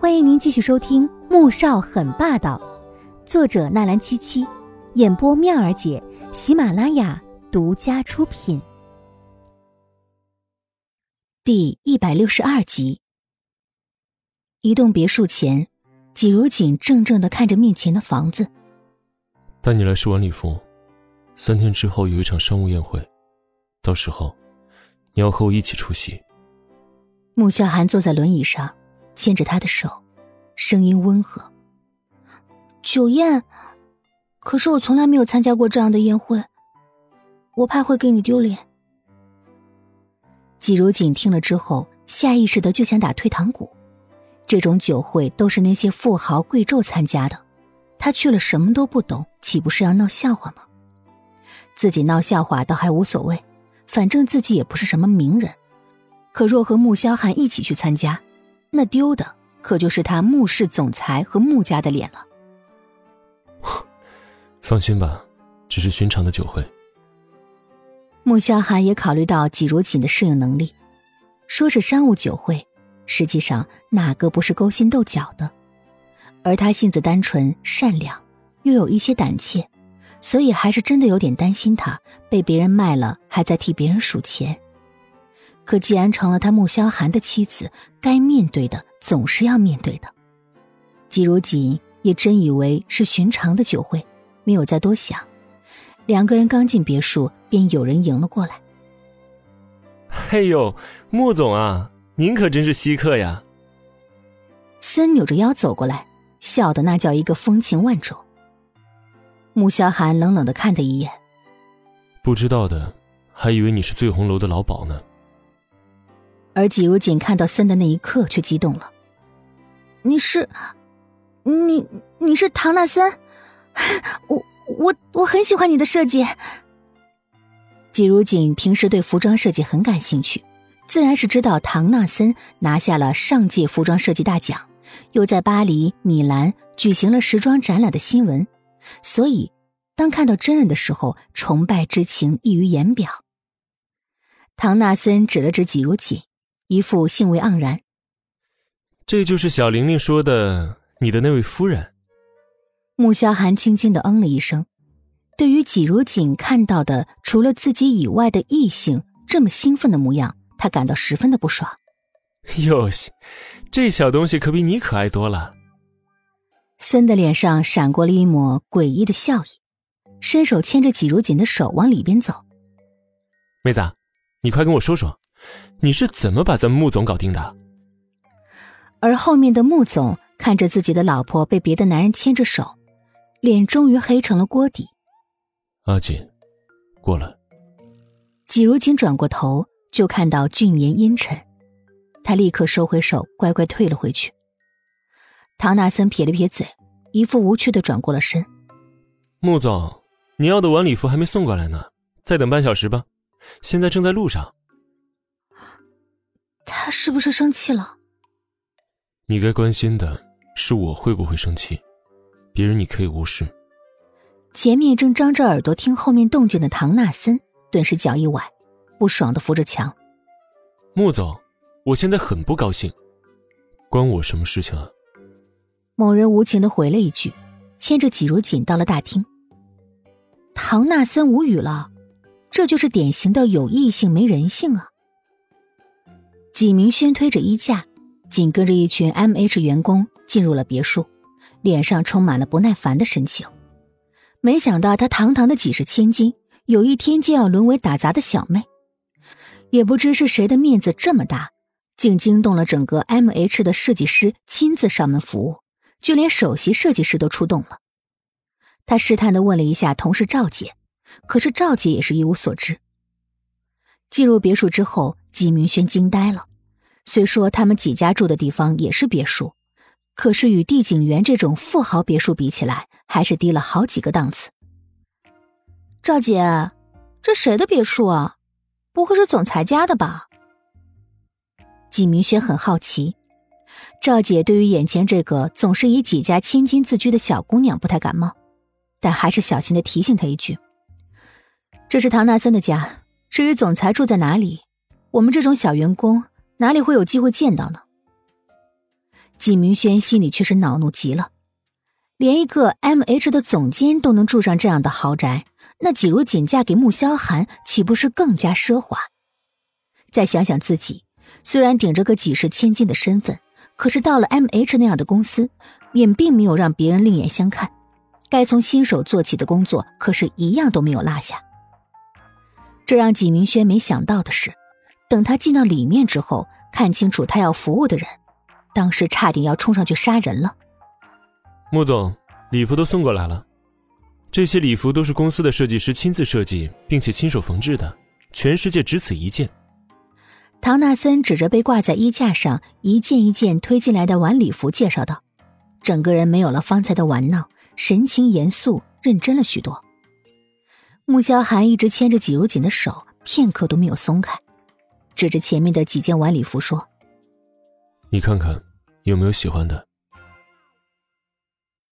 欢迎您继续收听《穆少很霸道》，作者纳兰七七，演播妙儿姐，喜马拉雅独家出品。第一百六十二集，一栋别墅前，季如锦怔怔的看着面前的房子。带你来试晚礼服，三天之后有一场商务宴会，到时候你要和我一起出席。穆萧寒坐在轮椅上。牵着他的手，声音温和。酒宴，可是我从来没有参加过这样的宴会，我怕会给你丢脸。季如锦听了之后，下意识的就想打退堂鼓。这种酒会都是那些富豪贵胄参加的，他去了什么都不懂，岂不是要闹笑话吗？自己闹笑话倒还无所谓，反正自己也不是什么名人。可若和穆萧寒一起去参加，那丢的可就是他穆氏总裁和穆家的脸了。放心吧，只是寻常的酒会。穆萧寒也考虑到季如锦的适应能力，说是商务酒会，实际上哪个不是勾心斗角的？而他性子单纯善良，又有一些胆怯，所以还是真的有点担心他被别人卖了，还在替别人数钱。可既然成了他穆萧寒的妻子，该面对的总是要面对的。季如锦也真以为是寻常的酒会，没有再多想。两个人刚进别墅，便有人迎了过来。嘿呦，穆总啊，您可真是稀客呀！森扭着腰走过来，笑的那叫一个风情万种。穆萧寒冷冷的看他一眼，不知道的还以为你是醉红楼的老鸨呢。而季如锦看到森的那一刻，却激动了。你是，你你是唐纳森，我我我很喜欢你的设计。季如锦平时对服装设计很感兴趣，自然是知道唐纳森拿下了上届服装设计大奖，又在巴黎、米兰举行了时装展览的新闻，所以当看到真人的时候，崇拜之情溢于言表。唐纳森指了指季如锦。一副兴味盎然。这就是小玲玲说的你的那位夫人。穆萧寒轻轻的嗯了一声，对于季如锦看到的除了自己以外的异性这么兴奋的模样，他感到十分的不爽。哟西，这小东西可比你可爱多了。森的脸上闪过了一抹诡异的笑意，伸手牵着季如锦的手往里边走。妹子，你快跟我说说。你是怎么把咱们穆总搞定的？而后面的穆总看着自己的老婆被别的男人牵着手，脸终于黑成了锅底。阿锦，过来。季如锦转过头，就看到俊颜阴沉，他立刻收回手，乖乖退了回去。唐纳森撇了撇嘴，一副无趣的转过了身。穆总，你要的晚礼服还没送过来呢，再等半小时吧，现在正在路上。他是不是生气了？你该关心的是我会不会生气，别人你可以无视。前面正张着耳朵听后面动静的唐纳森顿时脚一崴，不爽的扶着墙。穆总，我现在很不高兴，关我什么事情啊？某人无情的回了一句，牵着季如锦到了大厅。唐纳森无语了，这就是典型的有异性没人性啊！纪明轩推着衣架，紧跟着一群 M H 员工进入了别墅，脸上充满了不耐烦的神情。没想到他堂堂的几十千金，有一天就要沦为打杂的小妹。也不知是谁的面子这么大，竟惊动了整个 M H 的设计师亲自上门服务，就连首席设计师都出动了。他试探的问了一下同事赵姐，可是赵姐也是一无所知。进入别墅之后，纪明轩惊呆了。虽说他们几家住的地方也是别墅，可是与帝景园这种富豪别墅比起来，还是低了好几个档次。赵姐，这谁的别墅啊？不会是总裁家的吧？纪明轩很好奇。赵姐对于眼前这个总是以几家千金自居的小姑娘不太感冒，但还是小心的提醒她一句：“这是唐纳森的家。至于总裁住在哪里，我们这种小员工。”哪里会有机会见到呢？纪明轩心里却是恼怒极了，连一个 M H 的总监都能住上这样的豪宅，那季如锦嫁给穆萧寒岂不是更加奢华？再想想自己，虽然顶着个几十千金的身份，可是到了 M H 那样的公司，也并没有让别人另眼相看。该从新手做起的工作，可是一样都没有落下。这让纪明轩没想到的是，等他进到里面之后，看清楚他要服务的人，当时差点要冲上去杀人了。穆总，礼服都送过来了，这些礼服都是公司的设计师亲自设计，并且亲手缝制的，全世界只此一件。唐纳森指着被挂在衣架上一件一件推进来的晚礼服，介绍道：“整个人没有了方才的玩闹。”神情严肃认真了许多。穆萧寒一直牵着季如锦的手，片刻都没有松开，指着前面的几件晚礼服说：“你看看，有没有喜欢的？”